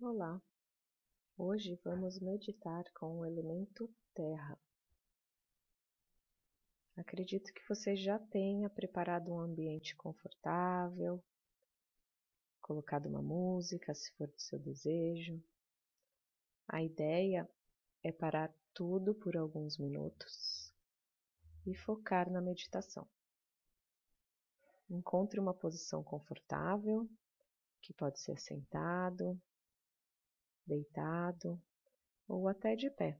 Olá! Hoje vamos meditar com o elemento terra. Acredito que você já tenha preparado um ambiente confortável, colocado uma música, se for do seu desejo. A ideia é parar tudo por alguns minutos e focar na meditação. Encontre uma posição confortável, que pode ser sentado, deitado ou até de pé,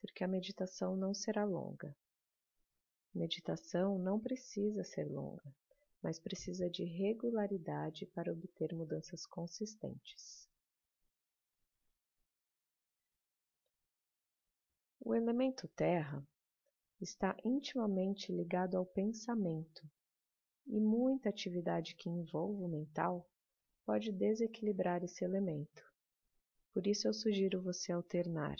porque a meditação não será longa. Meditação não precisa ser longa, mas precisa de regularidade para obter mudanças consistentes. O elemento terra está intimamente ligado ao pensamento, e muita atividade que envolva o mental pode desequilibrar esse elemento. Por isso eu sugiro você alternar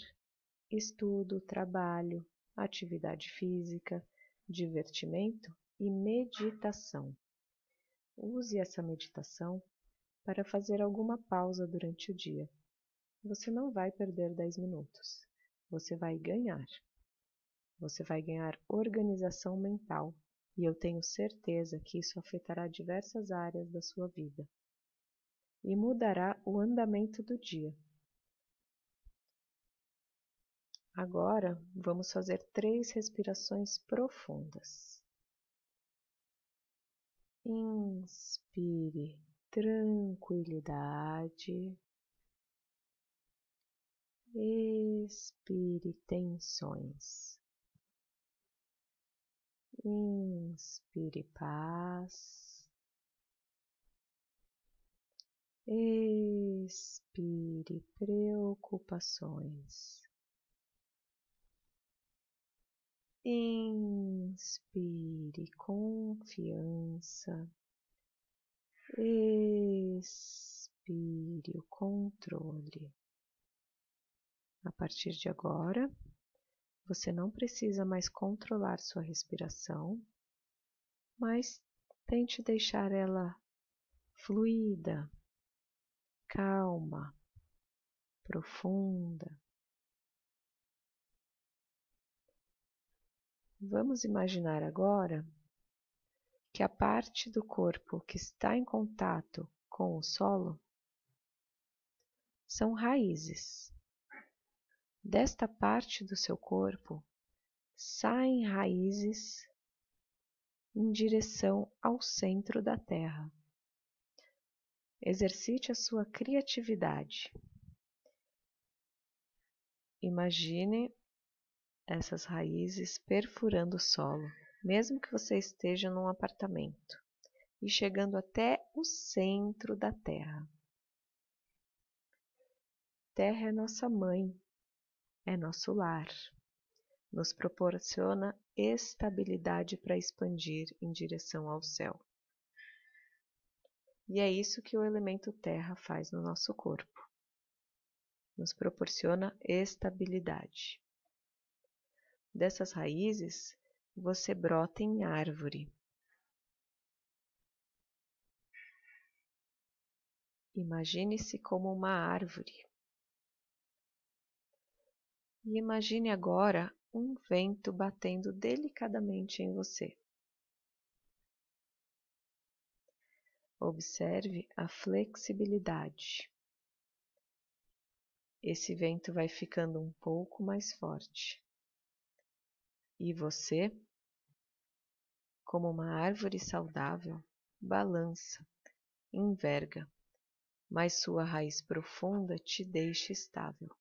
estudo, trabalho, atividade física, divertimento e meditação. Use essa meditação para fazer alguma pausa durante o dia. Você não vai perder 10 minutos, você vai ganhar. Você vai ganhar organização mental e eu tenho certeza que isso afetará diversas áreas da sua vida e mudará o andamento do dia. Agora vamos fazer três respirações profundas. Inspire tranquilidade. Expire tensões. Inspire paz. Expire preocupações. Inspire confiança. Expire o controle. A partir de agora, você não precisa mais controlar sua respiração, mas tente deixar ela fluida, calma, profunda. Vamos imaginar agora que a parte do corpo que está em contato com o solo são raízes. Desta parte do seu corpo saem raízes em direção ao centro da Terra. Exercite a sua criatividade. Imagine essas raízes perfurando o solo, mesmo que você esteja num apartamento, e chegando até o centro da Terra. Terra é nossa mãe, é nosso lar, nos proporciona estabilidade para expandir em direção ao céu. E é isso que o elemento terra faz no nosso corpo. Nos proporciona estabilidade. Dessas raízes, você brota em árvore. Imagine-se como uma árvore. E imagine agora um vento batendo delicadamente em você. Observe a flexibilidade. Esse vento vai ficando um pouco mais forte. E você, como uma árvore saudável, balança, enverga, mas sua raiz profunda te deixa estável.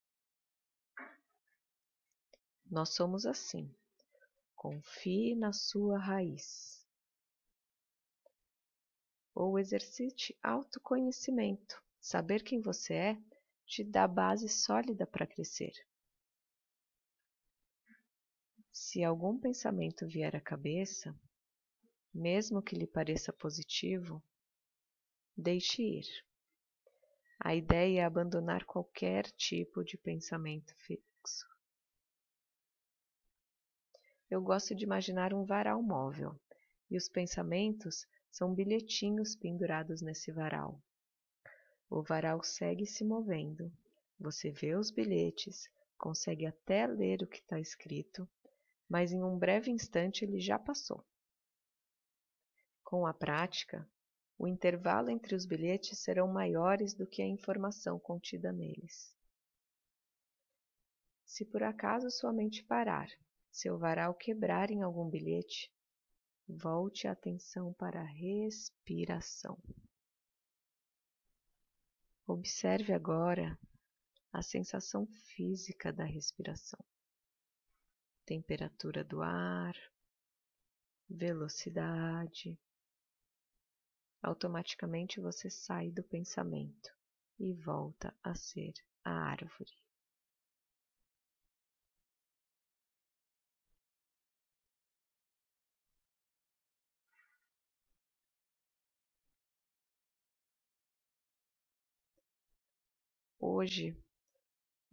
Nós somos assim. Confie na sua raiz. Ou exercite autoconhecimento. Saber quem você é te dá base sólida para crescer. Se algum pensamento vier à cabeça, mesmo que lhe pareça positivo, deixe ir. A ideia é abandonar qualquer tipo de pensamento fixo. Eu gosto de imaginar um varal móvel, e os pensamentos são bilhetinhos pendurados nesse varal. O varal segue se movendo. Você vê os bilhetes, consegue até ler o que está escrito, mas em um breve instante ele já passou. Com a prática, o intervalo entre os bilhetes serão maiores do que a informação contida neles. Se por acaso sua mente parar, seu varal quebrar em algum bilhete, volte a atenção para a respiração. Observe agora a sensação física da respiração, temperatura do ar, velocidade. Automaticamente você sai do pensamento e volta a ser a árvore. Hoje,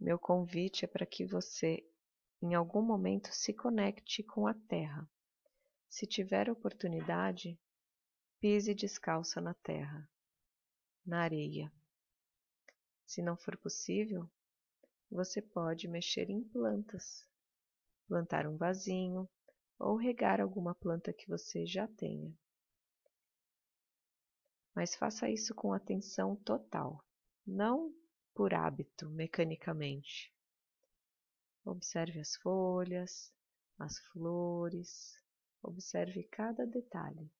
meu convite é para que você, em algum momento, se conecte com a terra. Se tiver oportunidade, pise descalça na terra, na areia. Se não for possível, você pode mexer em plantas, plantar um vasinho ou regar alguma planta que você já tenha. Mas faça isso com atenção total, não por hábito, mecanicamente. Observe as folhas, as flores, observe cada detalhe.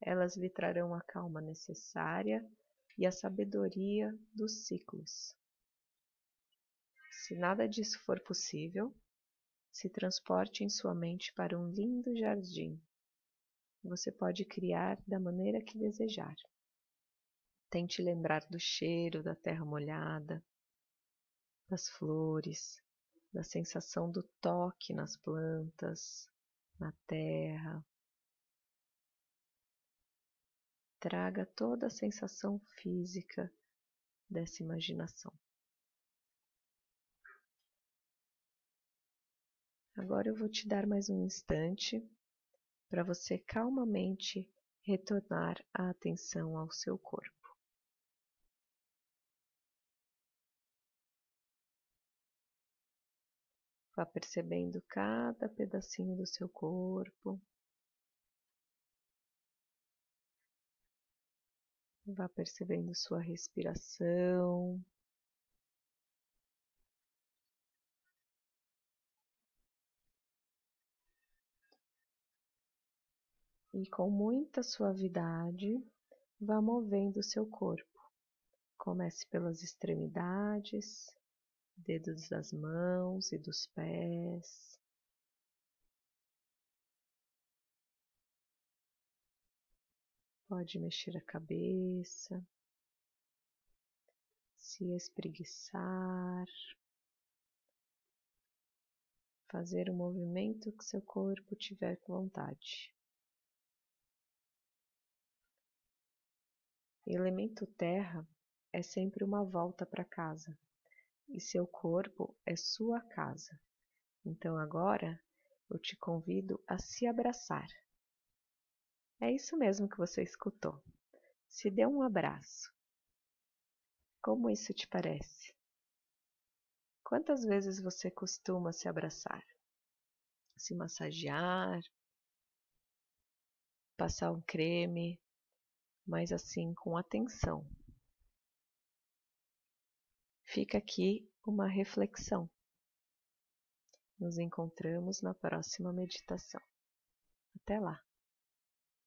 Elas lhe trarão a calma necessária e a sabedoria dos ciclos. Se nada disso for possível, se transporte em sua mente para um lindo jardim. Você pode criar da maneira que desejar. Tente lembrar do cheiro da terra molhada, das flores, da sensação do toque nas plantas, na terra. Traga toda a sensação física dessa imaginação. Agora eu vou te dar mais um instante para você calmamente retornar a atenção ao seu corpo. Vá percebendo cada pedacinho do seu corpo. Vá percebendo sua respiração. E com muita suavidade, vá movendo seu corpo. Comece pelas extremidades, dedos das mãos e dos pés. Pode mexer a cabeça, se espreguiçar, fazer o movimento que seu corpo tiver vontade. Elemento terra é sempre uma volta para casa e seu corpo é sua casa. Então agora eu te convido a se abraçar. É isso mesmo que você escutou. Se dê um abraço. Como isso te parece? Quantas vezes você costuma se abraçar? Se massagear, passar um creme, mas assim com atenção, Fica aqui uma reflexão. Nos encontramos na próxima meditação. Até lá!